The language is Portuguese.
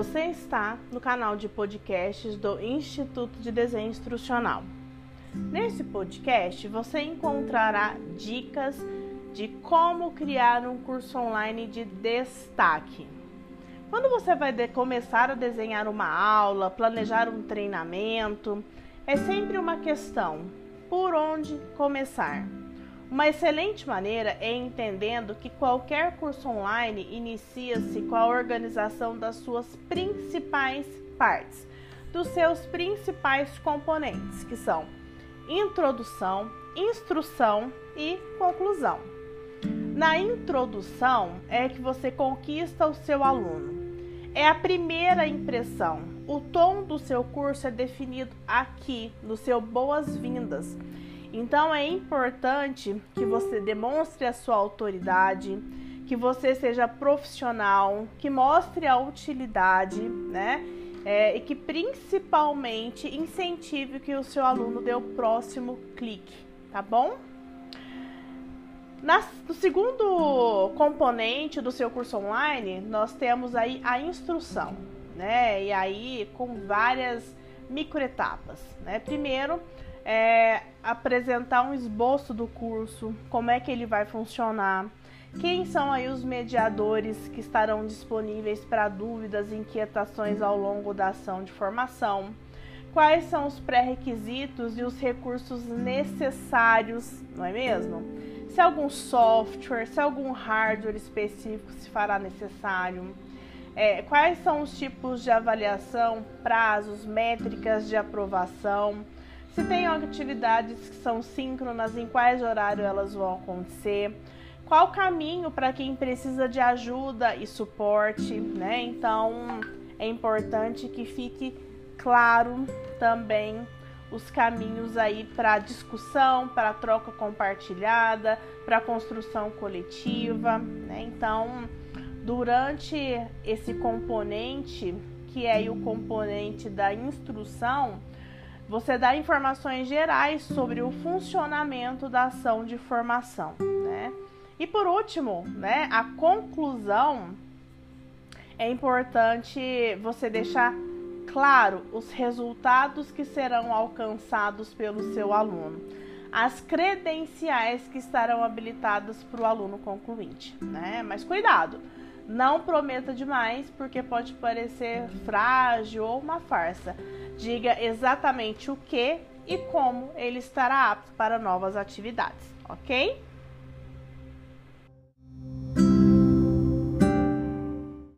Você está no canal de podcasts do Instituto de Desenho Instrucional. Nesse podcast você encontrará dicas de como criar um curso online de destaque. Quando você vai começar a desenhar uma aula, planejar um treinamento, é sempre uma questão: por onde começar? Uma excelente maneira é entendendo que qualquer curso online inicia-se com a organização das suas principais partes, dos seus principais componentes, que são introdução, instrução e conclusão. Na introdução é que você conquista o seu aluno. É a primeira impressão. O tom do seu curso é definido aqui, no seu boas-vindas então é importante que você demonstre a sua autoridade, que você seja profissional, que mostre a utilidade, né? É, e que principalmente incentive que o seu aluno dê o próximo clique, tá bom? Na, no segundo componente do seu curso online, nós temos aí a instrução, né? E aí com várias microetapas, né? Primeiro, é, apresentar um esboço do curso, como é que ele vai funcionar, quem são aí os mediadores que estarão disponíveis para dúvidas e inquietações ao longo da ação de formação, quais são os pré-requisitos e os recursos necessários, não é mesmo? Se algum software, se algum hardware específico se fará necessário. É, quais são os tipos de avaliação, prazos, métricas de aprovação se tem atividades que são síncronas, em quais horário elas vão acontecer, qual o caminho para quem precisa de ajuda e suporte, né? Então é importante que fique claro também os caminhos aí para discussão, para troca compartilhada, para construção coletiva, né? Então, durante esse componente, que é o componente da instrução, você dá informações gerais sobre o funcionamento da ação de formação, né? E por último, né, a conclusão é importante você deixar claro os resultados que serão alcançados pelo seu aluno, as credenciais que estarão habilitadas para o aluno concluinte, né? Mas cuidado, não prometa demais porque pode parecer frágil ou uma farsa. Diga exatamente o que e como ele estará apto para novas atividades, ok?